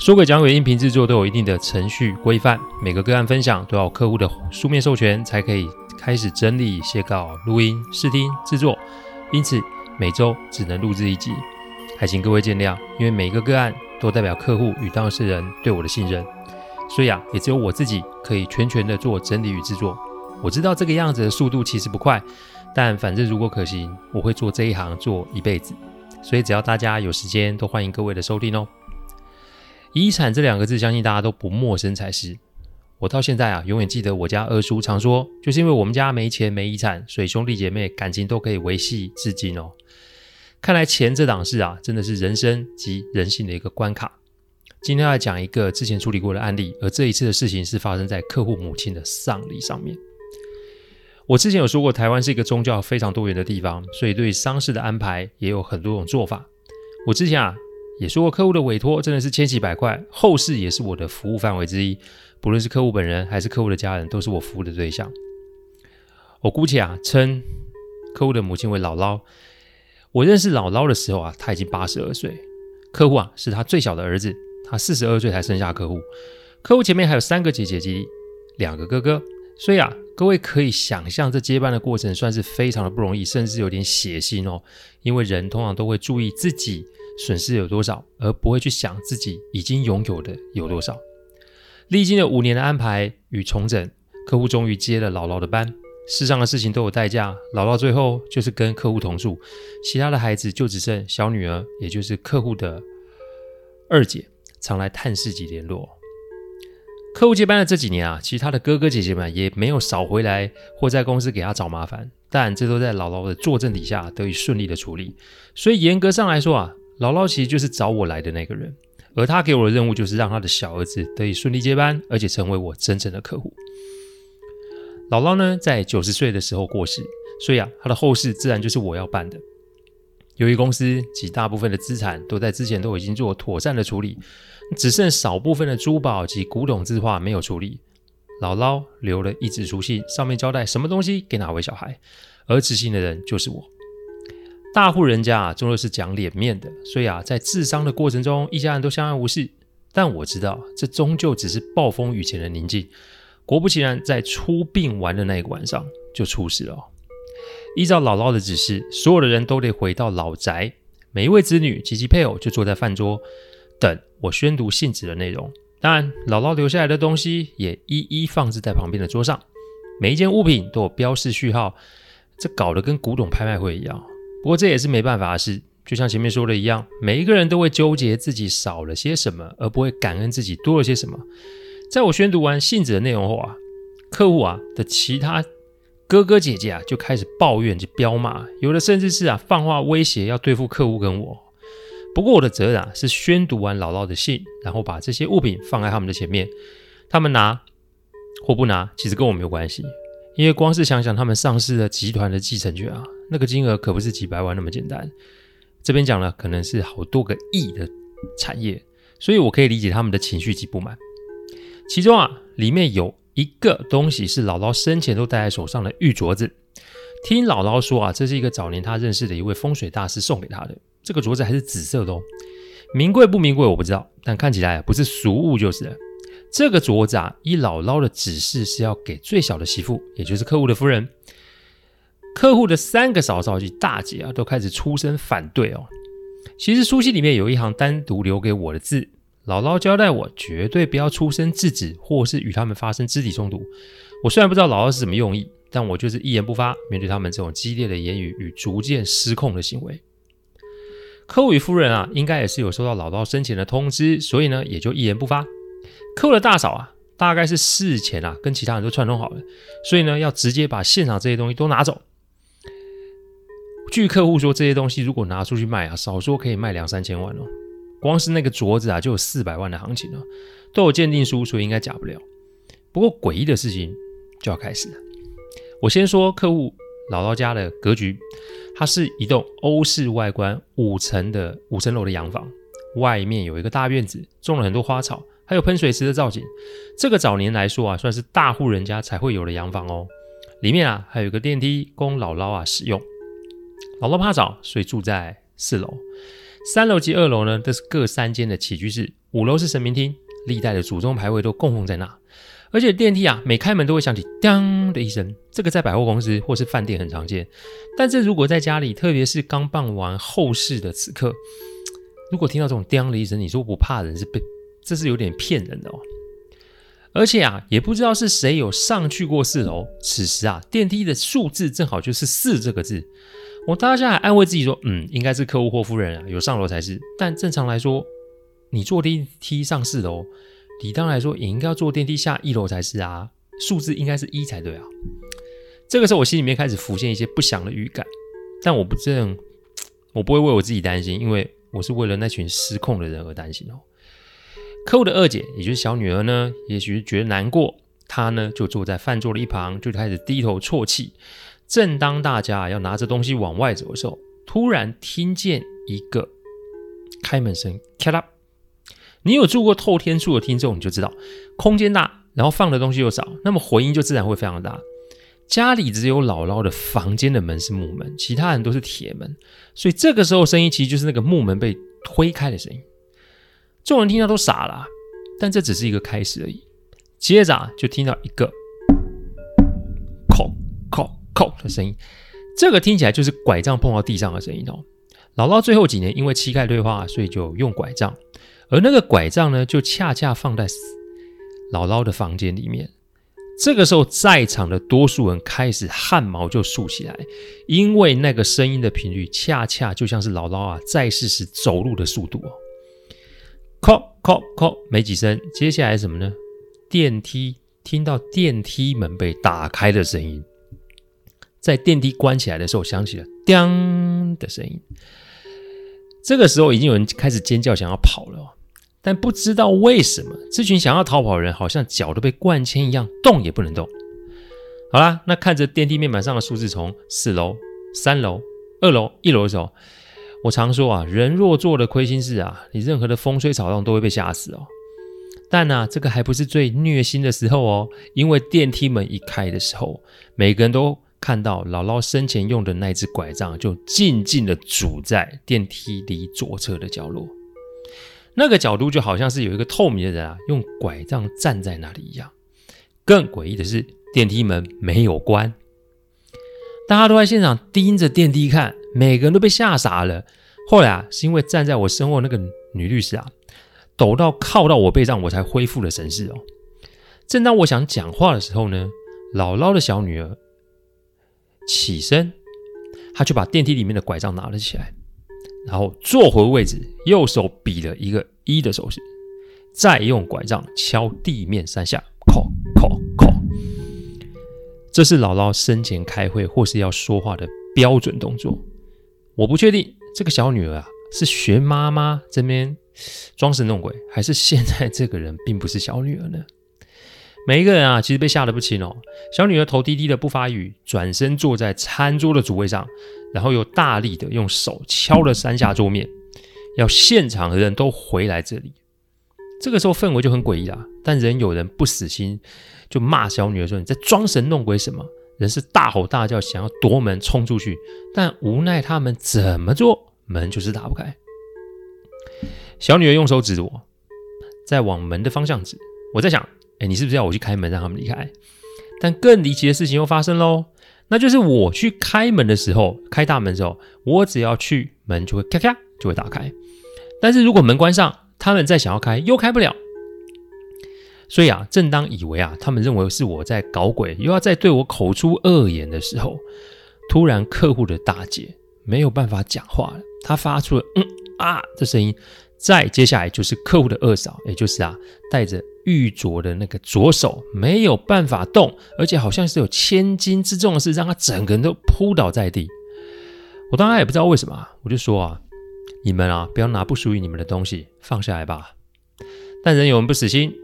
说诡讲鬼音频制作都有一定的程序规范，每个个案分享都要有客户的书面授权才可以开始整理、写稿、录音、试听、制作，因此每周只能录制一集，还请各位见谅。因为每一个个案都代表客户与当事人对我的信任，所以啊，也只有我自己可以全权的做整理与制作。我知道这个样子的速度其实不快，但反正如果可行，我会做这一行做一辈子。所以只要大家有时间，都欢迎各位的收听哦。遗产这两个字，相信大家都不陌生才是。我到现在啊，永远记得我家二叔常说，就是因为我们家没钱没遗产，所以兄弟姐妹感情都可以维系至今哦。看来钱这档事啊，真的是人生及人性的一个关卡。今天要讲一个之前处理过的案例，而这一次的事情是发生在客户母亲的丧礼上面。我之前有说过，台湾是一个宗教非常多元的地方，所以对丧事的安排也有很多种做法。我之前啊。也说过，客户的委托真的是千奇百怪，后事也是我的服务范围之一。不论是客户本人还是客户的家人，都是我服务的对象。我姑且啊称客户的母亲为姥姥。我认识姥姥的时候啊，她已经八十二岁。客户啊是她最小的儿子，她四十二岁才生下客户。客户前面还有三个姐姐及两个哥哥，所以啊，各位可以想象这接班的过程算是非常的不容易，甚至有点血腥哦。因为人通常都会注意自己。损失有多少，而不会去想自己已经拥有的有多少。历经了五年的安排与重整，客户终于接了姥姥的班。世上的事情都有代价，姥姥最后就是跟客户同住，其他的孩子就只剩小女儿，也就是客户的二姐，常来探视及联络。客户接班的这几年啊，其他的哥哥姐姐们也没有少回来或在公司给他找麻烦，但这都在姥姥的坐镇底下得以顺利的处理。所以严格上来说啊。姥姥其实就是找我来的那个人，而他给我的任务就是让他的小儿子得以顺利接班，而且成为我真正的客户。姥姥呢，在九十岁的时候过世，所以啊，他的后事自然就是我要办的。由于公司及大部分的资产都在之前都已经做妥善的处理，只剩少部分的珠宝及古董字画没有处理。姥姥留了一纸书信，上面交代什么东西给哪位小孩，而执行的人就是我。大户人家啊，终究是讲脸面的，所以啊，在治丧的过程中，一家人都相安无事。但我知道，这终究只是暴风雨前的宁静。果不其然，在出殡完的那个晚上，就出事了。依照姥姥的指示，所有的人都得回到老宅，每一位子女及其配偶就坐在饭桌，等我宣读信纸的内容。当然，姥姥留下来的东西也一一放置在旁边的桌上，每一件物品都有标示序号，这搞得跟古董拍卖会一样。不过这也是没办法的事，就像前面说的一样，每一个人都会纠结自己少了些什么，而不会感恩自己多了些什么。在我宣读完信纸的内容后啊，客户啊的其他哥哥姐姐啊就开始抱怨及飙骂，有的甚至是啊放话威胁要对付客户跟我。不过我的责任啊是宣读完姥姥的信，然后把这些物品放在他们的前面，他们拿或不拿，其实跟我没有关系。因为光是想想他们上市的集团的继承权啊，那个金额可不是几百万那么简单。这边讲了，可能是好多个亿的产业，所以我可以理解他们的情绪及不满。其中啊，里面有一个东西是姥姥生前都戴在手上的玉镯子。听姥姥说啊，这是一个早年她认识的一位风水大师送给她的。这个镯子还是紫色的哦，名贵不名贵我不知道，但看起来不是俗物就是了。这个镯子啊，依姥姥的指示是要给最小的媳妇，也就是客户的夫人。客户的三个嫂嫂及大姐啊，都开始出声反对哦。其实书信里面有一行单独留给我的字，姥姥交代我绝对不要出声制止，或是与他们发生肢体冲突。我虽然不知道姥姥是什么用意，但我就是一言不发，面对他们这种激烈的言语与逐渐失控的行为。客户与夫人啊，应该也是有收到姥姥生前的通知，所以呢，也就一言不发。客户的大嫂啊，大概是事前啊跟其他人都串通好了，所以呢要直接把现场这些东西都拿走。据客户说，这些东西如果拿出去卖啊，少说可以卖两三千万哦。光是那个镯子啊就有四百万的行情了，都有鉴定书，所以应该假不了。不过诡异的事情就要开始了。我先说客户姥姥家的格局，它是一栋欧式外观五层的五层楼的洋房，外面有一个大院子，种了很多花草，还有喷水池的造景。这个早年来说啊，算是大户人家才会有的洋房哦。里面啊还有一个电梯供姥姥啊使用。姥姥怕吵，所以住在四楼。三楼及二楼呢，都是各三间的起居室。五楼是神明厅，历代的祖宗牌位都供奉在那。而且电梯啊，每开门都会响起“当”的一声，这个在百货公司或是饭店很常见。但是如果在家里，特别是刚办完后事的此刻，如果听到这种“当”的一声，你说不怕人是被，这是有点骗人的哦。而且啊，也不知道是谁有上去过四楼，此时啊，电梯的数字正好就是四这个字。我当下还安慰自己说：“嗯，应该是客户或夫人啊，有上楼才是。”但正常来说，你坐电梯上四楼。理当来说，也应该要坐电梯下一楼才是啊，数字应该是一才对啊。这个时候，我心里面开始浮现一些不祥的预感，但我不这样，我不会为我自己担心，因为我是为了那群失控的人而担心哦。客户的二姐，也就是小女儿呢，也许是觉得难过，她呢就坐在饭桌的一旁，就开始低头啜泣。正当大家要拿着东西往外走的时候，突然听见一个开门声，咔啦。你有住过透天厝的听众，你就知道，空间大，然后放的东西又少，那么回音就自然会非常大。家里只有姥姥的房间的门是木门，其他人都是铁门，所以这个时候声音其实就是那个木门被推开的声音。众人听到都傻了，但这只是一个开始而已。接着，就听到一个“”的声音，这个听起来就是拐杖碰到地上的声音哦。姥姥最后几年因为膝盖退化，所以就用拐杖。而那个拐杖呢，就恰恰放在姥姥的房间里面。这个时候，在场的多数人开始汗毛就竖起来，因为那个声音的频率恰恰就像是姥姥啊在世时走路的速度哦。叩叩叩，没几声，接下来什么呢？电梯，听到电梯门被打开的声音，在电梯关起来的时候，响起了“叮”的声音。这个时候，已经有人开始尖叫，想要跑了。但不知道为什么，这群想要逃跑的人好像脚都被灌铅一样，动也不能动。好啦，那看着电梯面板上的数字从四楼、三楼、二楼、一楼的时候，我常说啊，人若做了亏心事啊，你任何的风吹草动都会被吓死哦。但呢、啊，这个还不是最虐心的时候哦，因为电梯门一开的时候，每个人都看到姥姥生前用的那只拐杖就静静的杵在电梯里左侧的角落。那个角度就好像是有一个透明的人啊，用拐杖站在那里一样。更诡异的是，电梯门没有关，大家都在现场盯着电梯看，每个人都被吓傻了。后来啊，是因为站在我身后那个女律师啊，抖到靠到我背上，我才恢复了神识哦。正当我想讲话的时候呢，姥姥的小女儿起身，他就把电梯里面的拐杖拿了起来。然后坐回位置，右手比了一个一的手势，再用拐杖敲地面三下，叩叩叩。这是姥姥生前开会或是要说话的标准动作。我不确定这个小女儿啊是学妈妈这边装神弄鬼，还是现在这个人并不是小女儿呢？每一个人啊，其实被吓得不轻哦。小女儿头低低的不发语，转身坐在餐桌的主位上。然后又大力的用手敲了三下桌面，要现场的人都回来这里。这个时候氛围就很诡异啦，但仍有人不死心，就骂小女儿说：“你在装神弄鬼什么？”人是大吼大叫，想要夺门冲出去，但无奈他们怎么做，门就是打不开。小女儿用手指着我，在往门的方向指。我在想：“哎，你是不是要我去开门让他们离开？”但更离奇的事情又发生喽。那就是我去开门的时候，开大门的时候，我只要去门就会咔咔就会打开。但是如果门关上，他们再想要开又开不了。所以啊，正当以为啊他们认为是我在搞鬼，又要再对我口出恶言的时候，突然客户的大姐没有办法讲话了，她发出了嗯啊的声音。再接下来就是客户的二嫂，也就是啊带着。玉镯的那个左手没有办法动，而且好像是有千斤之重的事，让他整个人都扑倒在地。我当然也不知道为什么，我就说啊，你们啊，不要拿不属于你们的东西，放下来吧。但仍有人不死心，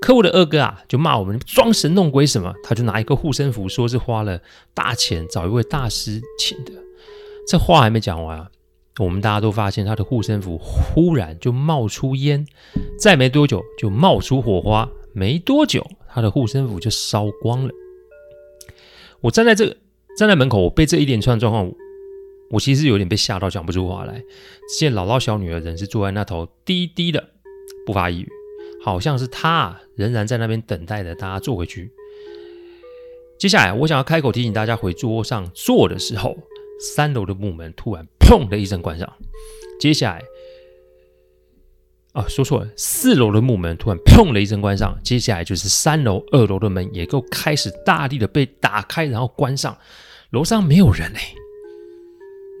客户的二哥啊，就骂我们装神弄鬼什么，他就拿一个护身符，说是花了大钱找一位大师请的。这话还没讲完啊，我们大家都发现他的护身符忽然就冒出烟，再没多久就冒出火花，没多久他的护身符就烧光了。我站在这个站在门口，我被这一连串状况。我其实有点被吓到，讲不出话来。只见姥姥小女儿仍是坐在那头，低低的，不发一语，好像是她仍然在那边等待着大家坐回去。接下来，我想要开口提醒大家回桌上坐的时候，三楼的木门突然砰的一声关上。接下来，啊，说错了，四楼的木门突然砰的一声关上。接下来就是三楼、二楼的门也都开始大力的被打开，然后关上。楼上没有人嘞、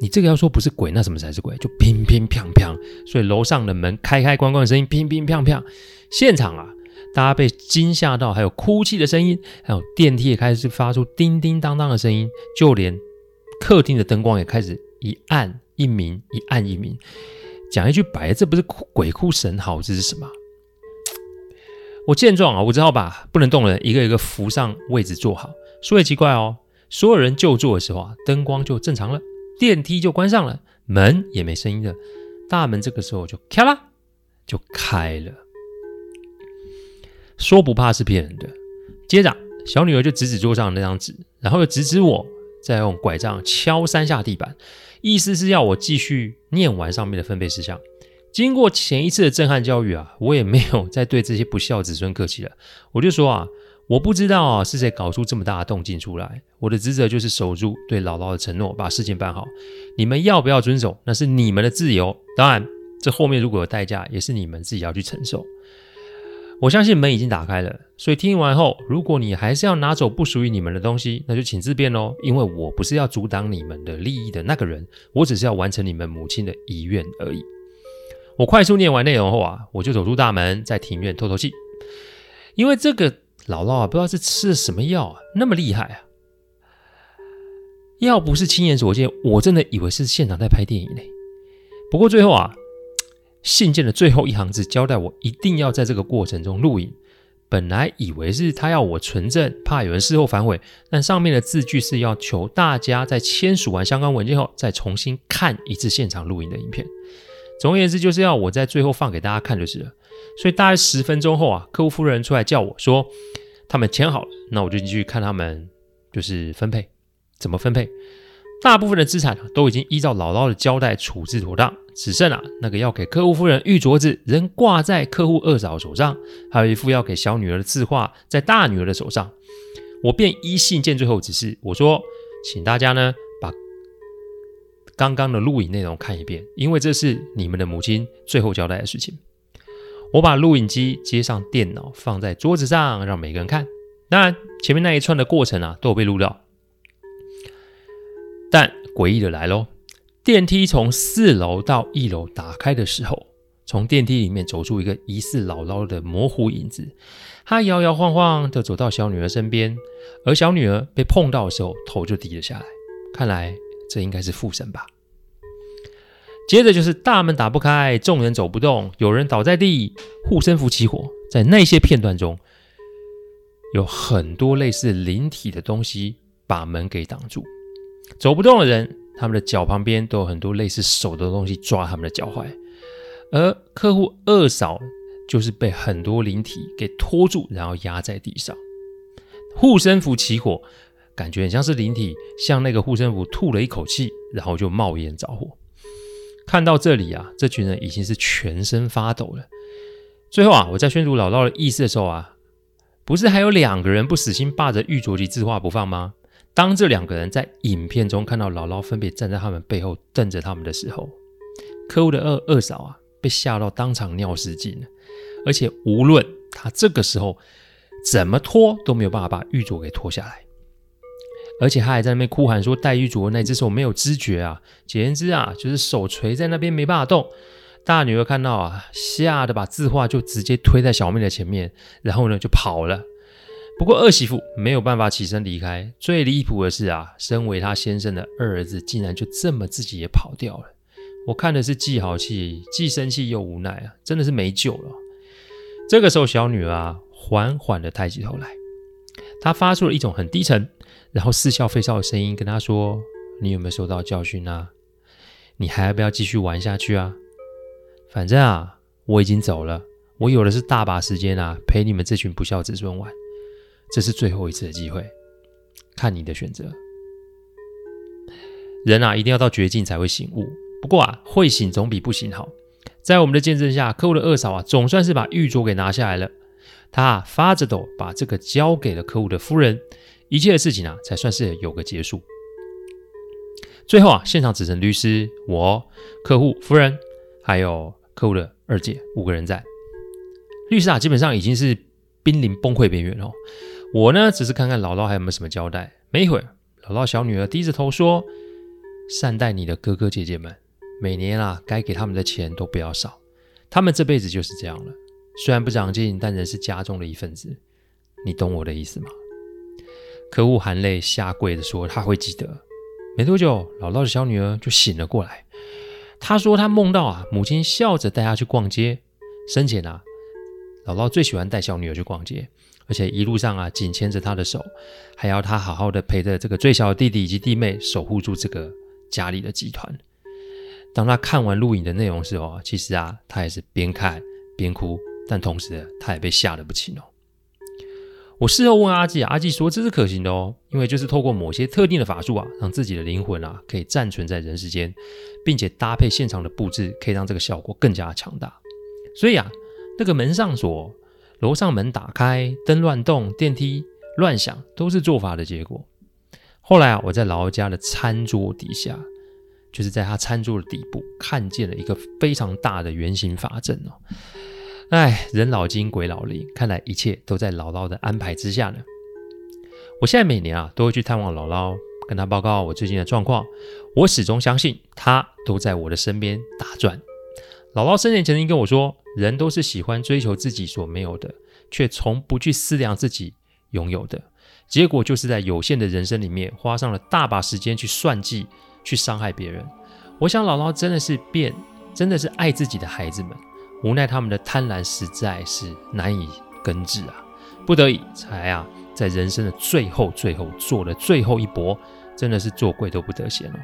你这个要说不是鬼，那什么才是鬼？就乒乒乓乓，所以楼上的门开开关关的声音，乒乒乓乓。现场啊，大家被惊吓到，还有哭泣的声音，还有电梯也开始发出叮叮当当的声音，就连客厅的灯光也开始一暗一明，一暗一明。讲一句白，这不是鬼哭神嚎，这是什么？我见状啊，我只好把不能动的人一个一个扶上位置坐好。说也奇怪哦，所有人就坐的时候啊，灯光就正常了。电梯就关上了，门也没声音了，大门这个时候就咔啦就开了。说不怕是骗人的。接着，小女儿就指指桌上的那张纸，然后又指指我，再用拐杖敲三下地板，意思是要我继续念完上面的分配事项。经过前一次的震撼教育啊，我也没有再对这些不孝子孙客气了，我就说啊。我不知道啊，是谁搞出这么大的动静出来？我的职责就是守住对姥姥的承诺，把事情办好。你们要不要遵守，那是你们的自由。当然，这后面如果有代价，也是你们自己要去承受。我相信门已经打开了，所以听完后，如果你还是要拿走不属于你们的东西，那就请自便喽。因为我不是要阻挡你们的利益的那个人，我只是要完成你们母亲的遗愿而已。我快速念完内容后啊，我就走出大门，在庭院透透气，因为这个。姥姥啊，不知道是吃了什么药啊，那么厉害啊！要不是亲眼所见，我真的以为是现场在拍电影呢。不过最后啊，信件的最后一行字交代我一定要在这个过程中录影。本来以为是他要我存证，怕有人事后反悔，但上面的字句是要求大家在签署完相关文件后，再重新看一次现场录影的影片。总而言之，就是要我在最后放给大家看就是了。所以大概十分钟后啊，客户夫人出来叫我说，他们签好了，那我就进去看他们就是分配怎么分配。大部分的资产都已经依照姥姥的交代处置妥当，只剩啊那个要给客户夫人玉镯子仍挂在客户二嫂手上，还有一副要给小女儿的字画在大女儿的手上。我便依信件最后指示，我说，请大家呢把刚刚的录影内容看一遍，因为这是你们的母亲最后交代的事情。我把录影机接上电脑，放在桌子上，让每个人看。当然，前面那一串的过程啊，都有被录到。诡异的来喽，电梯从四楼到一楼打开的时候，从电梯里面走出一个疑似姥姥的模糊影子。她摇摇晃晃地走到小女儿身边，而小女儿被碰到的时候，头就低了下来。看来这应该是附身吧。接着就是大门打不开，众人走不动，有人倒在地，护身符起火。在那些片段中，有很多类似灵体的东西把门给挡住。走不动的人，他们的脚旁边都有很多类似手的东西抓他们的脚踝。而客户二嫂就是被很多灵体给拖住，然后压在地上。护身符起火，感觉很像是灵体向那个护身符吐了一口气，然后就冒烟着火。看到这里啊，这群人已经是全身发抖了。最后啊，我在宣读老道的意思的时候啊，不是还有两个人不死心霸着玉镯及字画不放吗？当这两个人在影片中看到姥姥分别站在他们背后瞪着他们的时候，客户的二二嫂啊，被吓到当场尿失禁了。而且无论他这个时候怎么拖，都没有办法把玉镯给脱下来。而且他还在那边哭喊说：“戴玉镯的那只手没有知觉啊！”简言之啊，就是手垂在那边没办法动。大女儿看到啊，吓得把字画就直接推在小妹的前面，然后呢就跑了。不过二媳妇没有办法起身离开。最离谱的是啊，身为她先生的二儿子竟然就这么自己也跑掉了。我看的是既好气，既生气又无奈啊，真的是没救了。这个时候，小女儿啊，缓缓的抬起头来，她发出了一种很低沉，然后似笑非笑的声音，跟她说：“你有没有受到教训啊？你还要不要继续玩下去啊？反正啊，我已经走了，我有的是大把时间啊，陪你们这群不孝子孙玩。这是最后一次的机会，看你的选择。人啊，一定要到绝境才会醒悟。”不过啊，会醒总比不醒好。在我们的见证下，客户的二嫂啊，总算是把玉镯给拿下来了。她啊，发着抖把这个交给了客户的夫人，一切的事情啊，才算是有个结束。最后啊，现场只剩律师、我、客户、夫人，还有客户的二姐五个人在。律师啊，基本上已经是濒临崩溃边缘了。我呢，只是看看姥姥还有没有什么交代。没一会儿，姥姥小女儿低着头说：“善待你的哥哥姐姐们。”每年啊，该给他们的钱都不要少。他们这辈子就是这样了，虽然不长进，但仍是家中的一份子。你懂我的意思吗？客户含泪下跪的说：“他会记得。”没多久，姥姥的小女儿就醒了过来。她说：“她梦到啊，母亲笑着带她去逛街。生前啊，姥姥最喜欢带小女儿去逛街，而且一路上啊，紧牵着她的手，还要她好好的陪着这个最小的弟弟以及弟妹，守护住这个家里的集团。”当他看完录影的内容时候，其实啊，他也是边看边哭，但同时他也被吓得不轻哦。我事后问阿纪啊，阿纪说这是可行的哦，因为就是透过某些特定的法术啊，让自己的灵魂啊可以暂存在人世间，并且搭配现场的布置，可以让这个效果更加强大。所以啊，那个门上锁、楼上门打开、灯乱动、电梯乱响，都是做法的结果。后来啊，我在老家的餐桌底下。就是在他餐桌的底部看见了一个非常大的圆形法阵哦，哎，人老精鬼老灵，看来一切都在姥姥的安排之下呢。我现在每年啊都会去探望姥姥，跟她报告我最近的状况。我始终相信她都在我的身边打转。姥姥生前曾经跟我说，人都是喜欢追求自己所没有的，却从不去思量自己拥有的，结果就是在有限的人生里面花上了大把时间去算计。去伤害别人，我想姥姥真的是变，真的是爱自己的孩子们，无奈他们的贪婪实在是难以根治啊，不得已才啊，在人生的最后最后做了最后一搏，真的是做鬼都不得闲哦。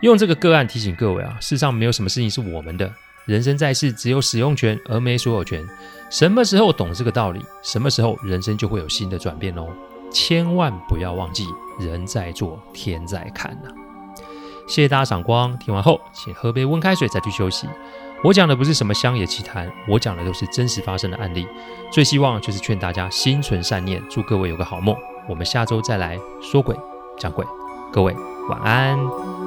用这个个案提醒各位啊，世上没有什么事情是我们的，人生在世只有使用权而没所有权。什么时候懂这个道理，什么时候人生就会有新的转变哦。千万不要忘记，人在做，天在看呐、谢谢大家赏光，听完后请喝杯温开水再去休息。我讲的不是什么乡野奇谈，我讲的都是真实发生的案例。最希望就是劝大家心存善念，祝各位有个好梦。我们下周再来说鬼讲鬼，各位晚安。